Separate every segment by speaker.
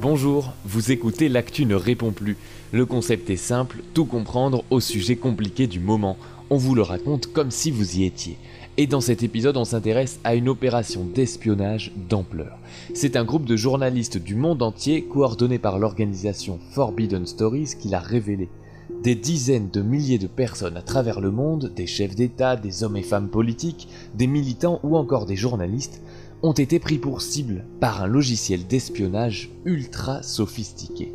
Speaker 1: Bonjour, vous écoutez L'actu ne répond plus. Le concept est simple, tout comprendre au sujet compliqué du moment. On vous le raconte comme si vous y étiez. Et dans cet épisode, on s'intéresse à une opération d'espionnage d'ampleur. C'est un groupe de journalistes du monde entier, coordonné par l'organisation Forbidden Stories, qui l'a révélé. Des dizaines de milliers de personnes à travers le monde, des chefs d'État, des hommes et femmes politiques, des militants ou encore des journalistes, ont été pris pour cible par un logiciel d'espionnage ultra sophistiqué.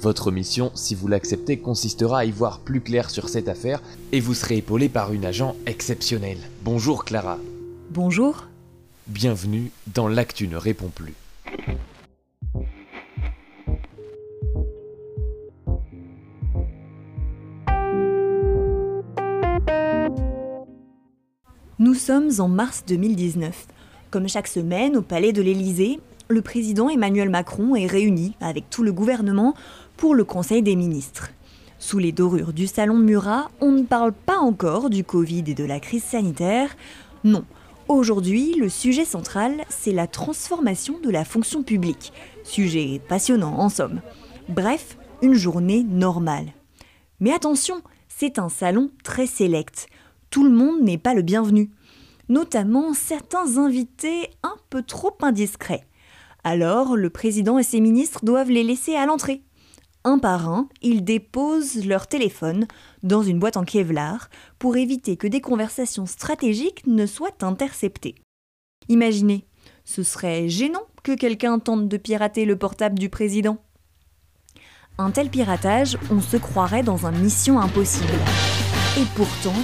Speaker 1: Votre mission, si vous l'acceptez, consistera à y voir plus clair sur cette affaire et vous serez épaulé par une agent exceptionnelle. Bonjour Clara.
Speaker 2: Bonjour.
Speaker 1: Bienvenue dans L'actu ne répond plus.
Speaker 2: Nous sommes en mars 2019. Comme chaque semaine, au palais de l'Élysée, le président Emmanuel Macron est réuni avec tout le gouvernement pour le Conseil des ministres. Sous les dorures du salon Murat, on ne parle pas encore du Covid et de la crise sanitaire. Non, aujourd'hui, le sujet central, c'est la transformation de la fonction publique. Sujet passionnant en somme. Bref, une journée normale. Mais attention, c'est un salon très sélect. Tout le monde n'est pas le bienvenu notamment certains invités un peu trop indiscrets. Alors, le président et ses ministres doivent les laisser à l'entrée. Un par un, ils déposent leur téléphone dans une boîte en Kevlar pour éviter que des conversations stratégiques ne soient interceptées. Imaginez, ce serait gênant que quelqu'un tente de pirater le portable du président. Un tel piratage, on se croirait dans un mission impossible. Et pourtant,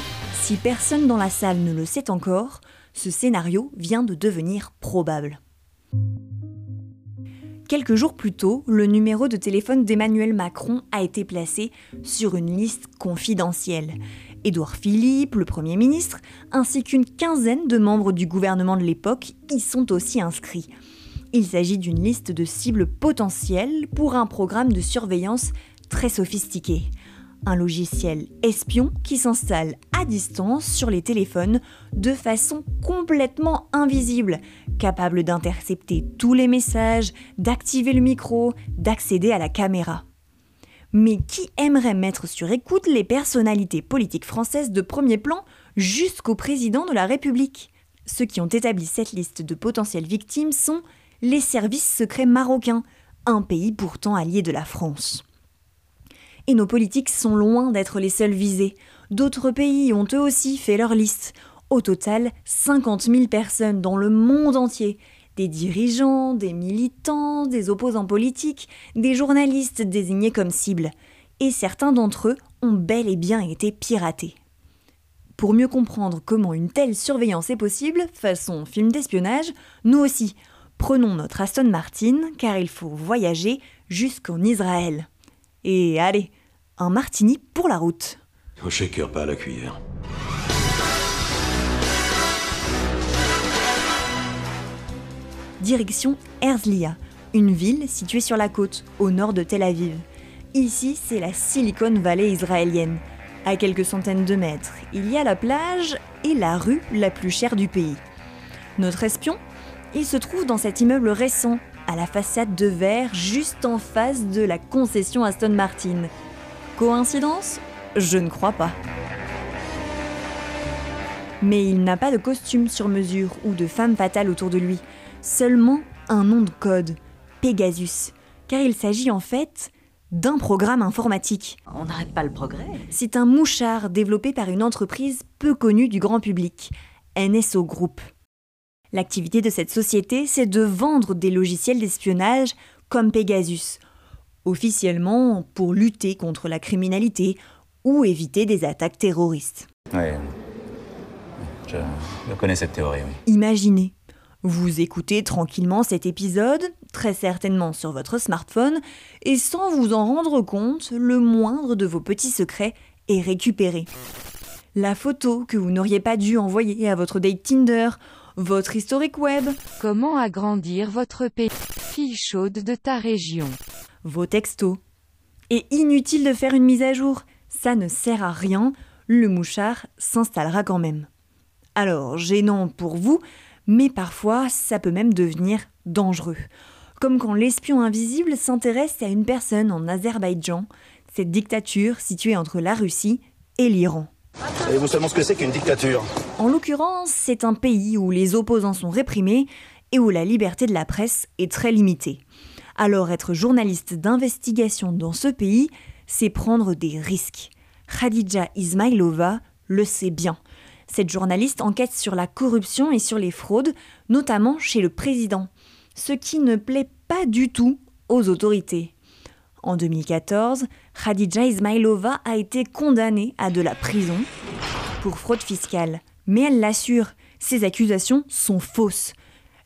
Speaker 2: si personne dans la salle ne le sait encore, ce scénario vient de devenir probable. Quelques jours plus tôt, le numéro de téléphone d'Emmanuel Macron a été placé sur une liste confidentielle. Édouard Philippe, le Premier ministre, ainsi qu'une quinzaine de membres du gouvernement de l'époque y sont aussi inscrits. Il s'agit d'une liste de cibles potentielles pour un programme de surveillance très sophistiqué un logiciel espion qui s'installe à distance sur les téléphones de façon complètement invisible, capable d'intercepter tous les messages, d'activer le micro, d'accéder à la caméra. Mais qui aimerait mettre sur écoute les personnalités politiques françaises de premier plan jusqu'au président de la République? Ceux qui ont établi cette liste de potentielles victimes sont les services secrets marocains, un pays pourtant allié de la France. Nos politiques sont loin d'être les seuls visés. D'autres pays ont eux aussi fait leur liste. Au total, 50 000 personnes dans le monde entier. Des dirigeants, des militants, des opposants politiques, des journalistes désignés comme cibles. Et certains d'entre eux ont bel et bien été piratés. Pour mieux comprendre comment une telle surveillance est possible, façon film d'espionnage, nous aussi, prenons notre Aston Martin car il faut voyager jusqu'en Israël. Et allez, un martini pour la route.
Speaker 3: Au shaker, pas à la cuillère.
Speaker 2: Direction Herzliya, une ville située sur la côte, au nord de Tel Aviv. Ici, c'est la Silicon Valley israélienne. À quelques centaines de mètres, il y a la plage et la rue la plus chère du pays. Notre espion, il se trouve dans cet immeuble récent, à la façade de verre juste en face de la concession Aston Martin. Coïncidence Je ne crois pas. Mais il n'a pas de costume sur mesure ou de femme fatale autour de lui, seulement un nom de code, Pegasus, car il s'agit en fait d'un programme informatique.
Speaker 4: On n'arrête pas le progrès.
Speaker 2: C'est un mouchard développé par une entreprise peu connue du grand public, NSO Group. L'activité de cette société, c'est de vendre des logiciels d'espionnage comme Pegasus, officiellement pour lutter contre la criminalité ou éviter des attaques terroristes.
Speaker 5: Oui, je, connais cette théorie, oui.
Speaker 2: Imaginez, vous écoutez tranquillement cet épisode, très certainement sur votre smartphone, et sans vous en rendre compte, le moindre de vos petits secrets est récupéré. La photo que vous n'auriez pas dû envoyer à votre date Tinder votre historique web.
Speaker 6: Comment agrandir votre pays? Fille chaude de ta région.
Speaker 2: Vos textos. Et inutile de faire une mise à jour, ça ne sert à rien, le mouchard s'installera quand même. Alors, gênant pour vous, mais parfois ça peut même devenir dangereux. Comme quand l'espion invisible s'intéresse à une personne en Azerbaïdjan, cette dictature située entre la Russie et l'Iran.
Speaker 4: Savez-vous seulement ce que c'est qu'une dictature?
Speaker 2: En l'occurrence, c'est un pays où les opposants sont réprimés et où la liberté de la presse est très limitée. Alors être journaliste d'investigation dans ce pays, c'est prendre des risques. Khadija Ismailova le sait bien. Cette journaliste enquête sur la corruption et sur les fraudes, notamment chez le président, ce qui ne plaît pas du tout aux autorités. En 2014, Khadija Ismailova a été condamnée à de la prison pour fraude fiscale. Mais elle l'assure, ces accusations sont fausses.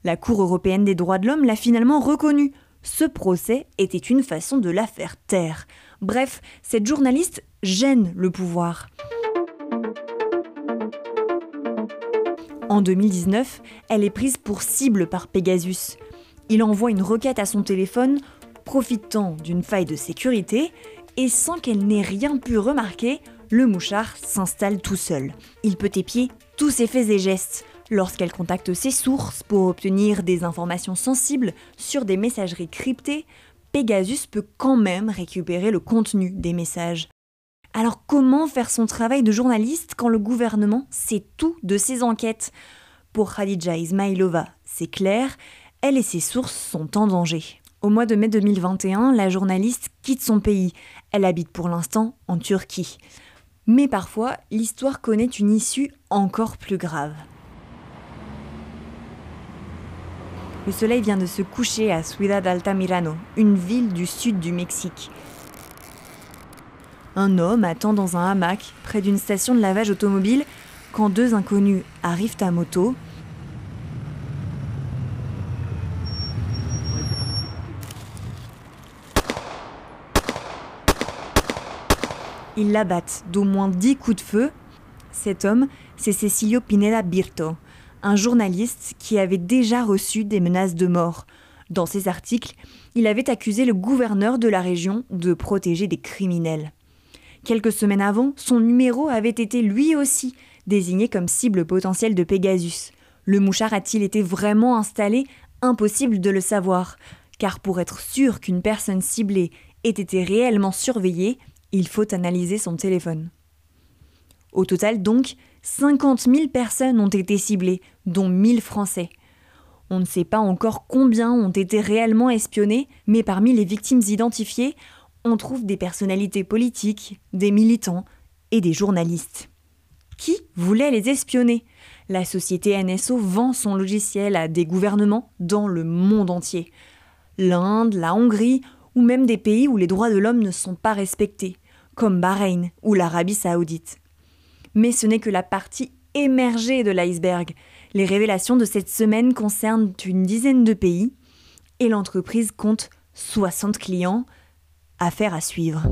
Speaker 2: La Cour européenne des droits de l'homme l'a finalement reconnu. Ce procès était une façon de la faire taire. Bref, cette journaliste gêne le pouvoir. En 2019, elle est prise pour cible par Pegasus. Il envoie une requête à son téléphone, profitant d'une faille de sécurité, et sans qu'elle n'ait rien pu remarquer, le mouchard s'installe tout seul. Il peut épier tous ses faits et gestes. Lorsqu'elle contacte ses sources pour obtenir des informations sensibles sur des messageries cryptées, Pegasus peut quand même récupérer le contenu des messages. Alors comment faire son travail de journaliste quand le gouvernement sait tout de ses enquêtes? Pour Khadija Ismailova, c'est clair, elle et ses sources sont en danger. Au mois de mai 2021, la journaliste quitte son pays. Elle habite pour l'instant en Turquie. Mais parfois, l'histoire connaît une issue encore plus grave. Le soleil vient de se coucher à Ciudad Altamirano, une ville du sud du Mexique. Un homme attend dans un hamac près d'une station de lavage automobile quand deux inconnus arrivent à moto. Ils l'abattent d'au moins dix coups de feu. Cet homme, c'est Cecilio Pineda Birto, un journaliste qui avait déjà reçu des menaces de mort. Dans ses articles, il avait accusé le gouverneur de la région de protéger des criminels. Quelques semaines avant, son numéro avait été lui aussi désigné comme cible potentielle de Pegasus. Le mouchard a-t-il été vraiment installé? Impossible de le savoir, car pour être sûr qu'une personne ciblée ait été réellement surveillée, il faut analyser son téléphone. Au total donc, 50 000 personnes ont été ciblées, dont 1000 Français. On ne sait pas encore combien ont été réellement espionnés, mais parmi les victimes identifiées, on trouve des personnalités politiques, des militants et des journalistes. Qui voulait les espionner? La société NSO vend son logiciel à des gouvernements dans le monde entier. L'Inde, la Hongrie ou même des pays où les droits de l'homme ne sont pas respectés, comme Bahreïn ou l'Arabie saoudite. Mais ce n'est que la partie émergée de l'iceberg. Les révélations de cette semaine concernent une dizaine de pays et l'entreprise compte 60 clients. Affaire à suivre.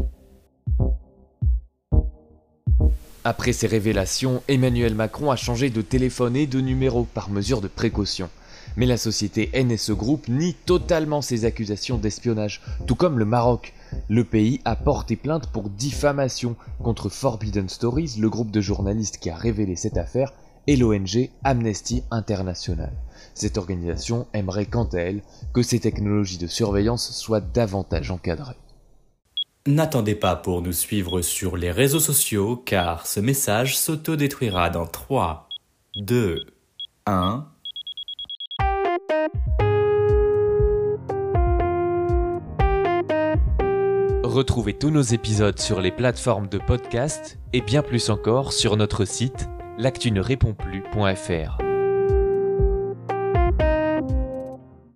Speaker 1: Après ces révélations, Emmanuel Macron a changé de téléphone et de numéro par mesure de précaution. Mais la société NSE Group nie totalement ces accusations d'espionnage, tout comme le Maroc. Le pays a porté plainte pour diffamation contre Forbidden Stories, le groupe de journalistes qui a révélé cette affaire, et l'ONG Amnesty International. Cette organisation aimerait quant à elle que ces technologies de surveillance soient davantage encadrées.
Speaker 7: N'attendez pas pour nous suivre sur les réseaux sociaux car ce message s'autodétruira dans 3, 2, 1.
Speaker 1: Retrouvez tous nos épisodes sur les plateformes de podcast et bien plus encore sur notre site l'actu plus.fr.